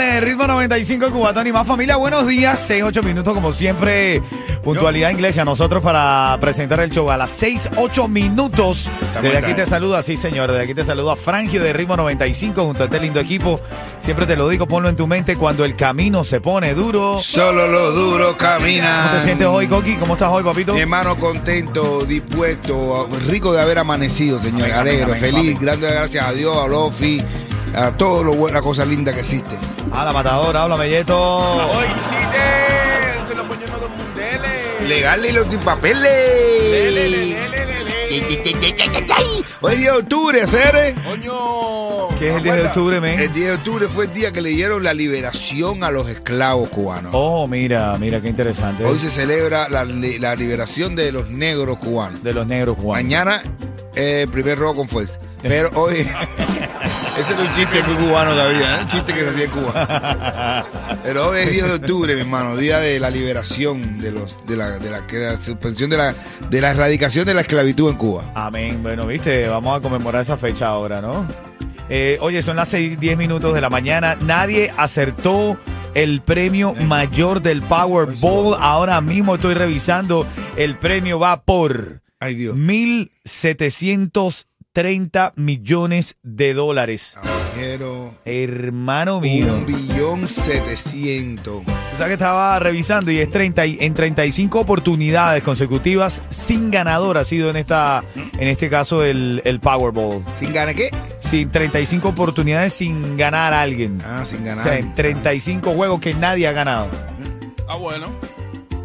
Ritmo 95 Cubatón y más familia. Buenos días, 6, 8 minutos como siempre. Puntualidad inglesa. Nosotros para presentar el show a las 6, 8 minutos. Desde aquí te eh. saluda, sí señor, desde aquí te saluda Frangio de ritmo 95 junto a este lindo equipo. Siempre te lo digo, ponlo en tu mente cuando el camino se pone duro. Solo los duros caminan. ¿Cómo te sientes hoy, Coqui? ¿Cómo estás hoy, papito? Mi hermano contento, dispuesto, rico de haber amanecido, señor. Amén, feliz, grande gracias a Dios, a Lofi, a todo lo buena cosa linda que existe. A la matadora, habla Melleto. Hoy sí, se lo ponen los dos mundeles. Legal y los sin papeles. Hoy es día de octubre, ¿hacer? Coño. ¿Qué es el 10 de octubre, men? El 10 de octubre fue el día que le dieron la liberación a los esclavos cubanos. Oh, mira, mira qué interesante. Hoy se celebra la, la liberación de los negros cubanos. De los negros cubanos. Mañana, eh, primer robo con fuerza. Pero hoy. Ese es un chiste muy cubano todavía, ¿eh? Un chiste que se hacía en Cuba. Pero hoy es 10 de octubre, mi hermano, día de la liberación de los de la, de la, suspensión de la, de la erradicación de la esclavitud en Cuba. Amén. Bueno, viste, vamos a conmemorar esa fecha ahora, ¿no? Eh, oye, son las 6, 10 minutos de la mañana. Nadie acertó el premio mayor del Powerball. Ahora mismo estoy revisando. El premio va por Ay, Dios. 1.730 millones de dólares. Quiero Hermano mío. un billón setecientos. O sea que estaba revisando y es 30 y- en 35 oportunidades consecutivas sin ganador ha sido en esta en este caso el, el Powerball. ¿Sin ganar qué? Sin 35 oportunidades sin ganar a alguien. Ah, sin O ganar. sea, en 35 juegos que nadie ha ganado. Ah, bueno.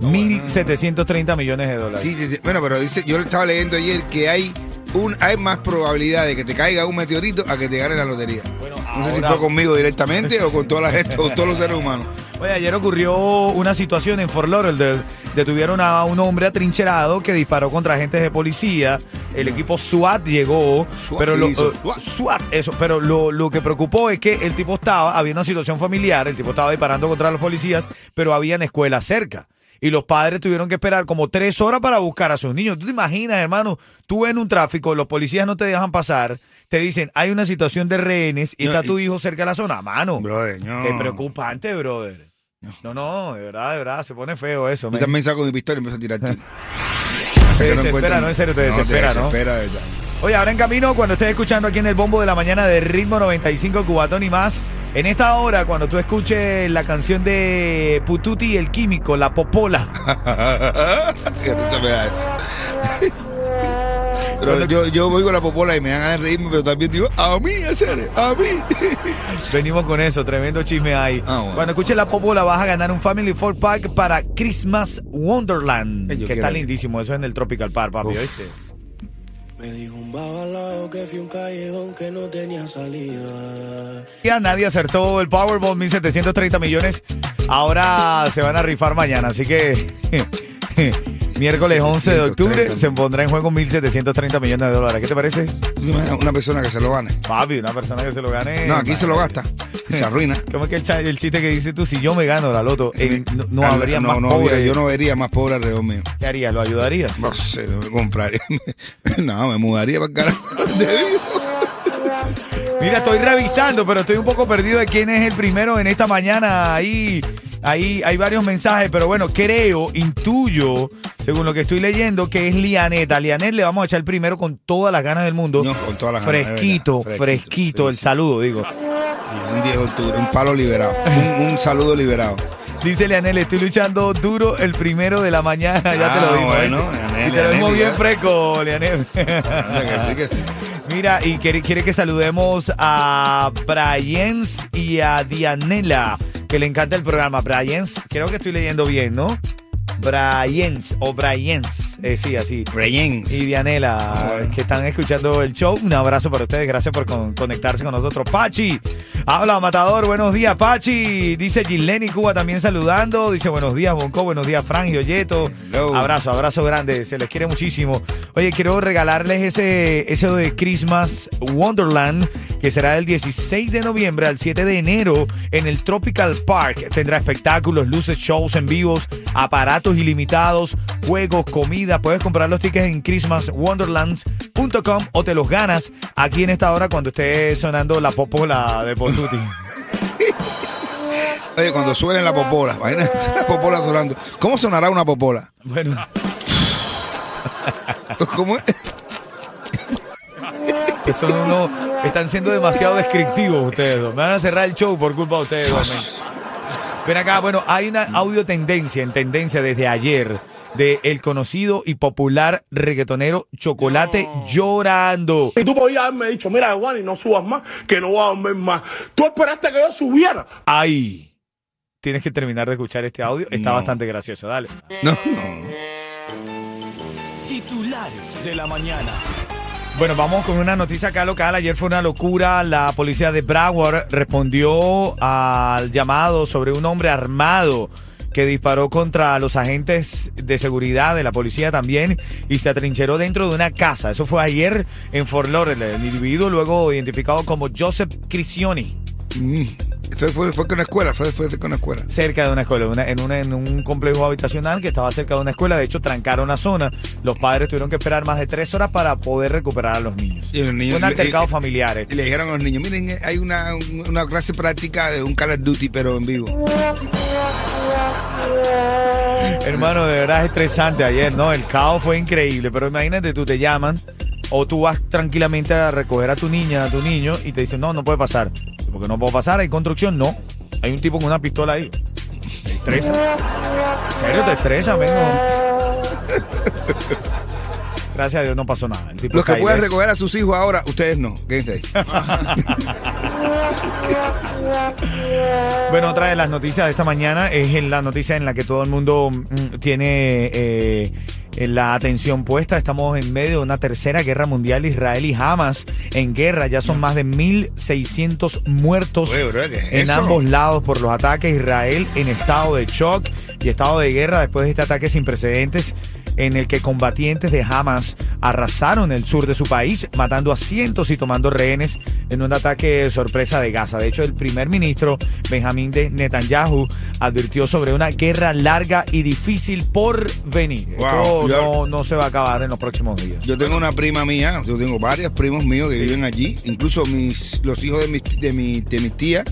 1.730 millones de dólares. Sí, sí, sí. Bueno, pero dice, yo estaba leyendo ayer que hay un hay más probabilidad de que te caiga un meteorito a que te gane la lotería. Bueno, No sé si fue conmigo directamente o con toda la gente, o todos los seres humanos. Oye, ayer ocurrió una situación en Fort Lauderdale. Detuvieron a un hombre atrincherado que disparó contra agentes de policía. El equipo SWAT llegó. SWAT, pero ¿qué lo, hizo? eh, SWAT. SWAT, eso. Pero lo, lo que preocupó es que el tipo estaba, había una situación familiar, el tipo estaba disparando contra los policías, pero habían escuelas cerca. Y los padres tuvieron que esperar como tres horas para buscar a sus niños. ¿Tú te imaginas, hermano? Tú en un tráfico, los policías no te dejan pasar, te dicen, hay una situación de rehenes y No, está y- tu hijo cerca de la zona. Mano, Brother, no. es preocupante, brother. No, no, de verdad, de verdad, se pone feo eso. Yo también saco mi pistola y empiezo a tirar tiros. Te no desespera, no, en serio, te desespera, te ¿no? desespera, de verdad. Oye, ahora en camino, cuando estés escuchando aquí en el bombo de la mañana de Ritmo 95 Cubatón y más, en esta hora, cuando tú escuches la canción de Pututi el Químico, La Popola, Qué risa me da eso. Pero yo, yo voy con la popola y me dan ganas de reírme, pero también digo, a mí, serio, a mí. venimos con eso, tremendo chisme ahí. Ah, bueno. Cuando escuches La Popola vas a ganar un Family Four Pack para Christmas Wonderland, Ay, que está lindísimo, eso es en el Tropical Park, papi, Uf. ¿oíste? Me dijo un babalao que fui un callejón que no tenía salida. Ya nadie acertó el Powerball, 1.730 millones. Ahora se van a rifar mañana, así que miércoles 11 de octubre se pondrá en juego 1.730 millones de dólares. ¿Qué te parece? ¿Tú te imaginas Una persona que se lo gane. Papi, una persona que se lo gane. No, aquí se lo gasta y se arruina. ¿Cómo es que el, cha- el chiste que dices tú? Si yo me gano la loto, eh, no, no habría no, más no pobre. yo no vería más pobre alrededor mío. ¿Qué harías? ¿Lo ayudarías? No sé, me compraría. No, me mudaría para el carajo. de vivo. Mira, estoy revisando, pero estoy un poco perdido de quién es el primero en esta mañana. Ahí, ahí hay varios mensajes, pero bueno, creo, intuyo, según lo que estoy leyendo, que es Lianet. A Lianet le vamos a echar el primero con todas las ganas del mundo. No, con todas las ganas, Fresquito, verdad. fresquito, Fresquito, el sí. saludo, digo. Un 10 de octubre, un palo liberado. Un, un saludo liberado. Dice Leanel, estoy luchando duro el primero de la mañana. ya te Ah, lo digo. bueno, ¿eh? Leanel, y te lo digo bien ya. fresco, Leanel. Anda, que sí, que sí. Mira, y quiere, quiere que saludemos a Bryens y a Dianela, que le encanta el programa. Bryens, creo que estoy leyendo bien, ¿no? Bryens o Bryens, eh, sí, así. Reyens. Y Dianela, que están escuchando el show. Un abrazo para ustedes. Gracias por con- conectarse con nosotros. Pachi, habla Matador. Buenos días, Pachi. Dice Gileni Cuba también saludando. Dice buenos días, Bonco. Buenos días, Frank y Oyeto. Hello. Abrazo, abrazo grande. Se les quiere muchísimo. Oye, quiero regalarles ese, ese de Christmas Wonderland que será del 16 de noviembre al 7 de enero en el Tropical Park. Tendrá espectáculos, luces, shows en vivos, aparatos ilimitados, juegos, comida. Puedes comprar los tickets en christmaswonderlands.com o te los ganas aquí en esta hora cuando esté sonando la popola de Potuti. Oye, cuando suene la popola, imagínate la popola sonando. ¿Cómo sonará una popola? bueno, ¿Cómo es? unos, están siendo demasiado descriptivos ustedes dos. Me van a cerrar el show por culpa de ustedes dos. Ven acá, bueno, hay una audio tendencia en tendencia desde ayer de el conocido y popular reggaetonero Chocolate llorando. Y tú podías haberme dicho, mira, Juan, y no subas más, que no voy a dormir más. Tú esperaste que yo subiera. Ahí. Tienes que terminar de escuchar este audio. Está No. bastante gracioso. Dale. No, no. Titulares de la mañana. Bueno, vamos con una noticia acá local. Ayer fue una locura. La policía de Broward respondió al llamado sobre un hombre armado que disparó contra los agentes de seguridad de la policía también y se atrincheró dentro de una casa. Eso fue ayer en Fort Lauderdale. El individuo luego identificado como Joseph Crisioni. Mm. Fue, fue con una escuela, fue, fue con una escuela. cerca de una escuela, una- en, una- en un complejo habitacional que estaba cerca de una escuela. De hecho, trancaron la zona. Los padres tuvieron que esperar más de tres horas para poder recuperar a los niños. Y los niños- un altercado y- familiar. Y este. le dijeron a los niños, miren, hay una, una clase práctica de un Call of Duty, pero en vivo. Hermano, de verdad es estresante ayer, ¿no? El caos fue increíble, pero imagínate, tú te llaman o tú vas tranquilamente a recoger a tu niña, a tu niño y te dicen, no, no puede pasar. Porque no puedo pasar, hay construcción, no. Hay un tipo con una pistola ahí. Te estresa. ¿En serio te estresa, amigo? Gracias a Dios no pasó nada. Los que pueden recoger a sus hijos ahora, ustedes no. Quédense ahí. Bueno, otra de las noticias de esta mañana es en la noticia en la que todo el mundo mm, tiene eh, la atención puesta. Estamos en medio de una tercera guerra mundial. Israel y Hamas en guerra. Ya son más de 1.600 muertos Oye, bro, ¿qué es en ambos lados por los ataques. Israel en estado de shock y estado de guerra después de este ataque sin precedentes en el que combatientes de Hamas arrasaron el sur de su país, matando a cientos y tomando rehenes en un ataque sorpresa de Gaza. De hecho, el primer ministro Benjamín de Netanyahu advirtió sobre una guerra larga y difícil por venir. Wow, Esto yo- no, no se va a acabar en los próximos días. Yo tengo una prima mía, yo tengo varios primos míos que viven allí, incluso mis, los hijos de mis, de mi, de mis tías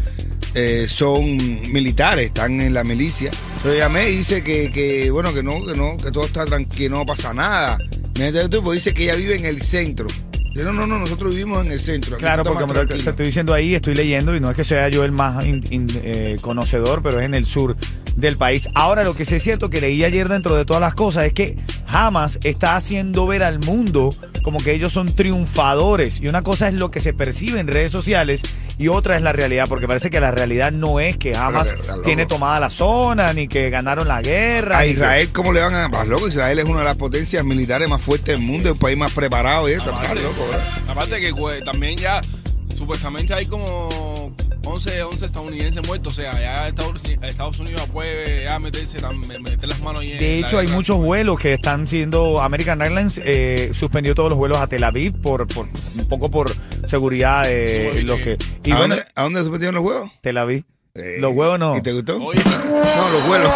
eh, son militares, están en la milicia. Yo llamé y dice que, que, bueno, que no, que no, que todo está tranquilo, que no pasa nada. Me? Pues dice que ella vive en el centro. Yo, no, no, no, nosotros vivimos en el centro. aquí Claro, porque te, tranquilo". te estoy diciendo ahí, estoy leyendo y no es que sea yo el más in- in- eh, conocedor, pero es en el sur del país. Ahora, lo que sí es cierto que leí ayer dentro de todas las cosas es que Hamas está haciendo ver al mundo como que ellos son triunfadores. Y una cosa es lo que se percibe en redes sociales y otra es la realidad, porque parece que la realidad no es que Hamas tiene tomada la zona, ni que ganaron la guerra. A que- Israel, ¿cómo le van a.? Vas loco, Israel es una de las potencias militares más fuertes del mundo, el país más preparado y eso. Aparte, loco, ¿verdad? aparte que pues, también ya supuestamente hay como 11, 11 estadounidenses muertos. O sea, ya Estados, Estados Unidos puede ya meterse, meter las manos ahí en De hecho, hay guerra. muchos vuelos que están siendo. American Airlines eh, suspendió todos los vuelos a Tel Aviv por, por un poco por seguridad de Sí, los que. Y ¿A, bueno, dónde, ¿A dónde se metieron los huevos? Tel Aviv. Eh, Los huevos no. ¿Y te gustó? Oye, No, los huevos.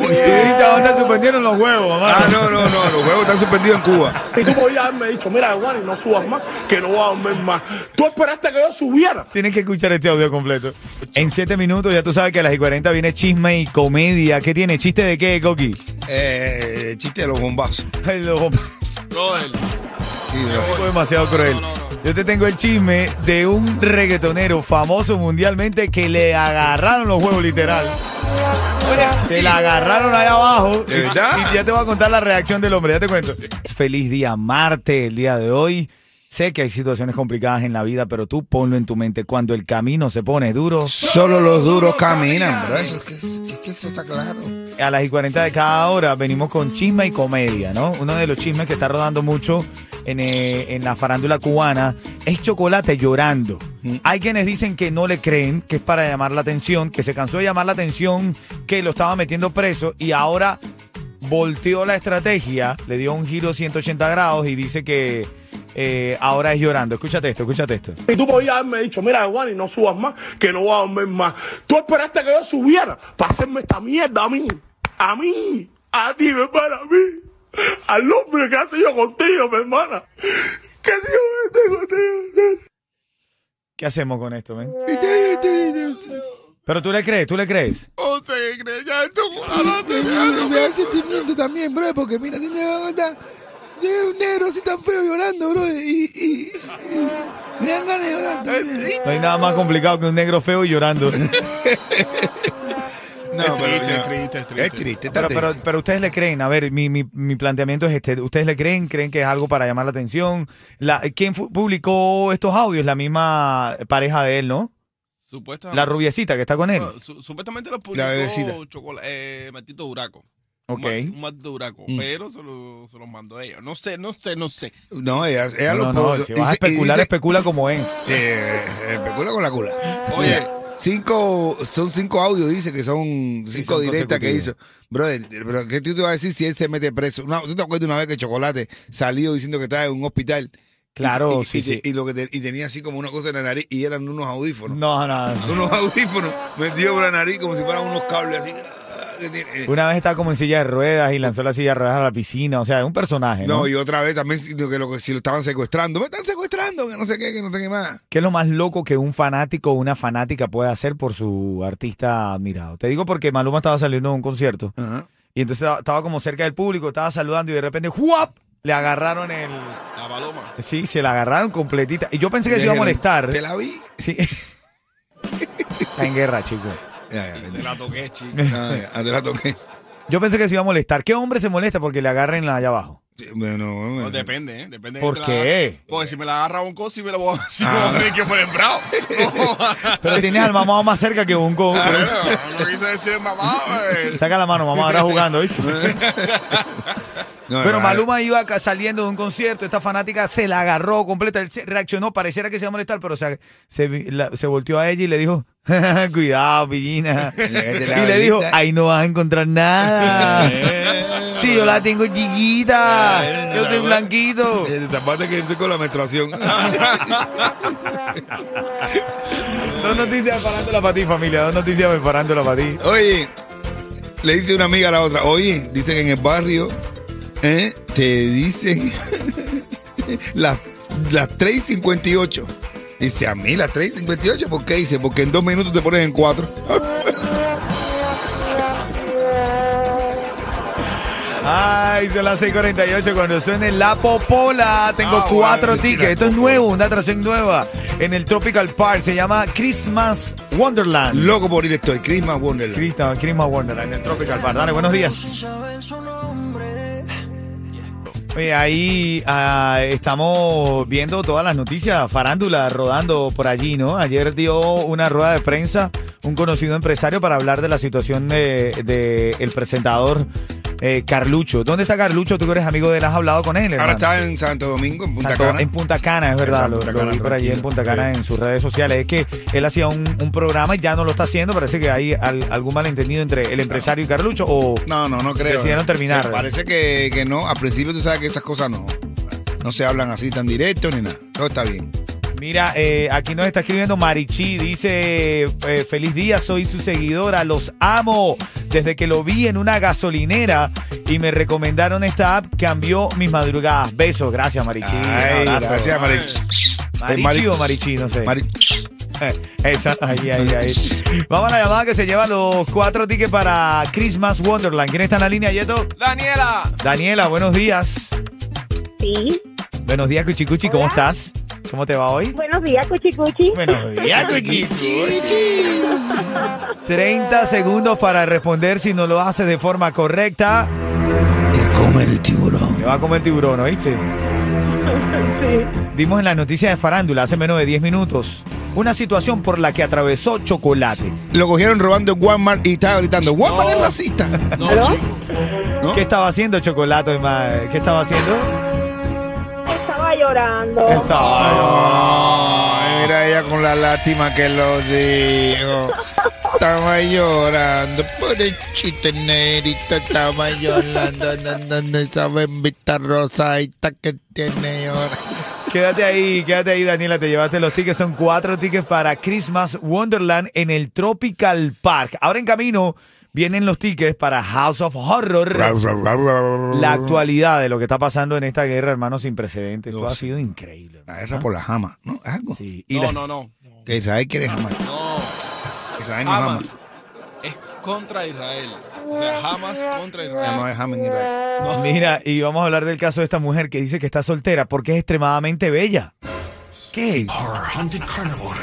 ¿Y dijiste a dónde suspendieron los huevos, mamá? Ah, no, no, no, los huevos están suspendidos en Cuba. Y tú podías haberme dicho, mira, Juan, y no subas más, que no voy a dormir más. Tú esperaste que yo subiera. Tienes que escuchar este audio completo. En siete minutos, ya tú sabes que a las y 40 viene chisme y comedia. ¿Qué tiene? ¿Chiste de qué, Coqui? Eh, chiste de los bombazos. Los hombres. brother. Sí, demasiado cruel. No, no, no. Yo te tengo el chisme de un reggaetonero famoso mundialmente que le agarraron los huevos literal. Se la agarraron allá abajo. ¿De verdad? Y ya te voy a contar la reacción del hombre, ya te cuento. Feliz día Marte, el día de hoy. Sé que hay situaciones complicadas en la vida, pero tú ponlo en tu mente. Cuando el camino se pone duro, Solo los duros caminan, bro. Eso, es que- es que eso está claro. a las y 40 de cada hora venimos con chisme y comedia, ¿no? Uno de los chismes que está rodando mucho en, eh, en la farándula cubana es Chocolate llorando. Hay quienes dicen que no le creen, que es para llamar la atención, que se cansó de llamar la atención, que lo estaba metiendo preso y ahora volteó la estrategia, le dio un giro 180 grados y dice que eh, ahora es llorando. Escúchate esto, escúchate esto. Y tú podías haberme dicho, mira, Juan, y no subas más, que no voy a dormir más. Tú esperaste que yo subiera para hacerme esta mierda a mí. A mí. A ti, mi hermana, a mí. Al hombre que hace yo contigo, mi hermana. Que Dios esté contigo. ¿Qué hacemos con esto, men? Pero tú le crees, tú le crees. O sea, que cree, ya esto me da sentimiento también, bro, porque mira, tiene un negro así tan feo llorando, bro, y, y, y me dan ganas de llorar. No hay nada más complicado que un negro feo y llorando. No, Es pero triste, es triste, es triste. Es triste, está Pero, pero, triste. pero ustedes le creen, a ver, mi, mi, mi planteamiento es este, ¿ustedes le creen? ¿Creen que es algo para llamar la atención? La, ¿Quién publicó estos audios? La misma pareja de él, ¿no? Supuestamente. La rubiecita que está con él. No, su- supuestamente lo publicó eh, Martito Duraco. Ok. Un, un Martito Duraco. Mm. Pero se lo, se lo mandó a ellos. No sé, no sé, no sé. No, ella, ella No, lo no, si vas a Dice- y especular, dice- especula como es. Eh, especula con la cula. Oye, Cinco, son cinco audios, dice que son cinco son directas que hizo. Brother, pero ¿qué tú te vas a decir si él se mete preso? No, ¿Tú te acuerdas una vez que Chocolate salió diciendo que estaba en un hospital? Claro, y, sí, y- sí. Y, lo que te- y tenía así como una cosa en la nariz y eran unos audífonos. No, no, no. Unos audífonos metidos por la nariz como si fueran unos cables así. Que tiene- eh, Una vez estaba como en silla de ruedas y lanzó la silla de ruedas a la piscina. O sea, es un personaje, ¿no? No, y otra vez también si- que, lo, que si lo estaban secuestrando. Me están secuestrando, que no sé qué, que no qué más. ¿Qué es lo más loco que un fanático o una fanática puede hacer por su artista admirado? Te digo porque Maluma estaba saliendo de un concierto Ajá. y entonces estaba como cerca del público, estaba saludando y de repente ¡juap! le agarraron el... la paloma. Sí, se la agarraron completita. Y yo pensé que se iba a molestar. Te la vi. Sí. Está en guerra, chicos. Ya, ya, Te la toqué, chico. Ah, ya, te la toqué. Yo pensé que se iba a molestar. ¿Qué hombre se molesta porque le agarren la allá abajo? Sí, Bueno, bueno, No, depende, ¿eh? Depende de ¿Por te qué? La... Porque si me la agarra un coso, si me la voy, si me Ah. voy a tener que poner bravo. Pero tienes al mamá más cerca que un co. Bueno, no quise decir mamá, güey. Saca la mano, mamá, ahora jugando, ¿viste? No, Pero vale. Maluma iba saliendo de un concierto, esta fanática se la agarró completa, él reaccionó, pareciera que se iba a molestar, pero se, se, la- se volteó a ella y le dijo, cuidado, pillina. Y le dijo, ahí no vas a encontrar nada. Sí, yo la tengo chiquita, yo soy blanquito. El zapato que estoy con la menstruación. Dos noticias preparándola para ti, familia, dos noticias preparándola para ti. Oye, le dice una amiga a la otra, oye, dice que en el barrio ¿eh? te dicen las, las 3.58. Dice, a mí las 3.58, ¿por qué? Dice, porque en dos minutos te pones en cuatro. Ay, son las 6:48 cuando suene la popola. Tengo Ah, cuatro bueno, tickets. Esto es nuevo, una atracción nueva en el Tropical Park. Se llama Christmas Wonderland. Loco por ir estoy, Christmas Wonderland. Christmas, Christmas Wonderland en el Tropical Park. Dale, buenos días. Oye, ahí ah, estamos viendo todas las noticias, farándula rodando por allí, ¿no? Ayer dio una rueda de prensa un conocido empresario para hablar de la situación de, de el presentador eh, Carlucho. ¿Dónde está Carlucho? Tú que eres amigo de él, has hablado con él, Ahora hermano? está en Santo Domingo, en Punta Santo- Cana. En Punta Cana, es verdad. Lo, vi por allí en. Punta Cana en sus redes sociales. Es que él hacía un, un programa y ya no lo está haciendo. Parece que hay al- algún malentendido entre el empresario y Carlucho. O No, no, no creo. Decidieron terminar. Sí, parece que, que no. Al principio tú sabes que esas cosas no. No se hablan así tan directo ni nada. Todo está bien. Mira, eh, aquí nos está escribiendo Marichi, dice, eh, feliz día, soy su seguidora, los amo. Desde que lo vi en una gasolinera y me recomendaron esta app, cambió mis madrugadas. Besos, gracias Marichi. Ay, gracias, Mari. Marichi Mari- o Marichi, no sé. Mari- Esa, ahí, ahí, ahí. Vamos a la llamada que se lleva los cuatro tickets para Christmas Wonderland. ¿Quién está en la línea, Yeto? Daniela. Daniela, buenos días. Sí. Buenos días, Cuchicuchi, ¿cómo estás? ¿Cómo te va hoy? Buenos días, Cuchicuchi. Buenos días, Cuchicuchi. 30 segundos para responder si no lo hace de forma correcta. Te come el tiburón. Te va a comer tiburón, ¿oíste? Dimos en las noticias de farándula hace menos de 10 minutos una situación por la que atravesó Chocolate. Lo cogieron robando en Walmart y estaba gritando, Walmart No. es racista. No. ¿No? ¿Qué estaba haciendo Chocolate? ¿Qué estaba haciendo? Estaba llorando. Estaba... Ay, mira ella con la lástima que lo dijo. Estaba llorando por el chiste negrito. Estaba llorando. No, no, no sabe vista rosadita que tiene ahora. Quédate ahí, quédate ahí, Daniela. Te llevaste los tickets. Son cuatro tickets para Christmas Wonderland en el Tropical Park. Ahora en camino vienen los tickets para House of Horror. La actualidad de lo que está pasando en esta guerra, hermano, sin precedentes. Esto ha sido increíble. La guerra por la jama, ¿no? Algo. Sí, y No, la- no, no. Que Israel quiere jamás. No. Israel no Hamas jamás. es contra Israel. O sea, Hamas contra Ya Israel. no es jamás en Israel. Mira, y vamos a hablar del caso de esta mujer que dice que está soltera porque es extremadamente bella. ¿Qué es? Horror Hunted Carnivore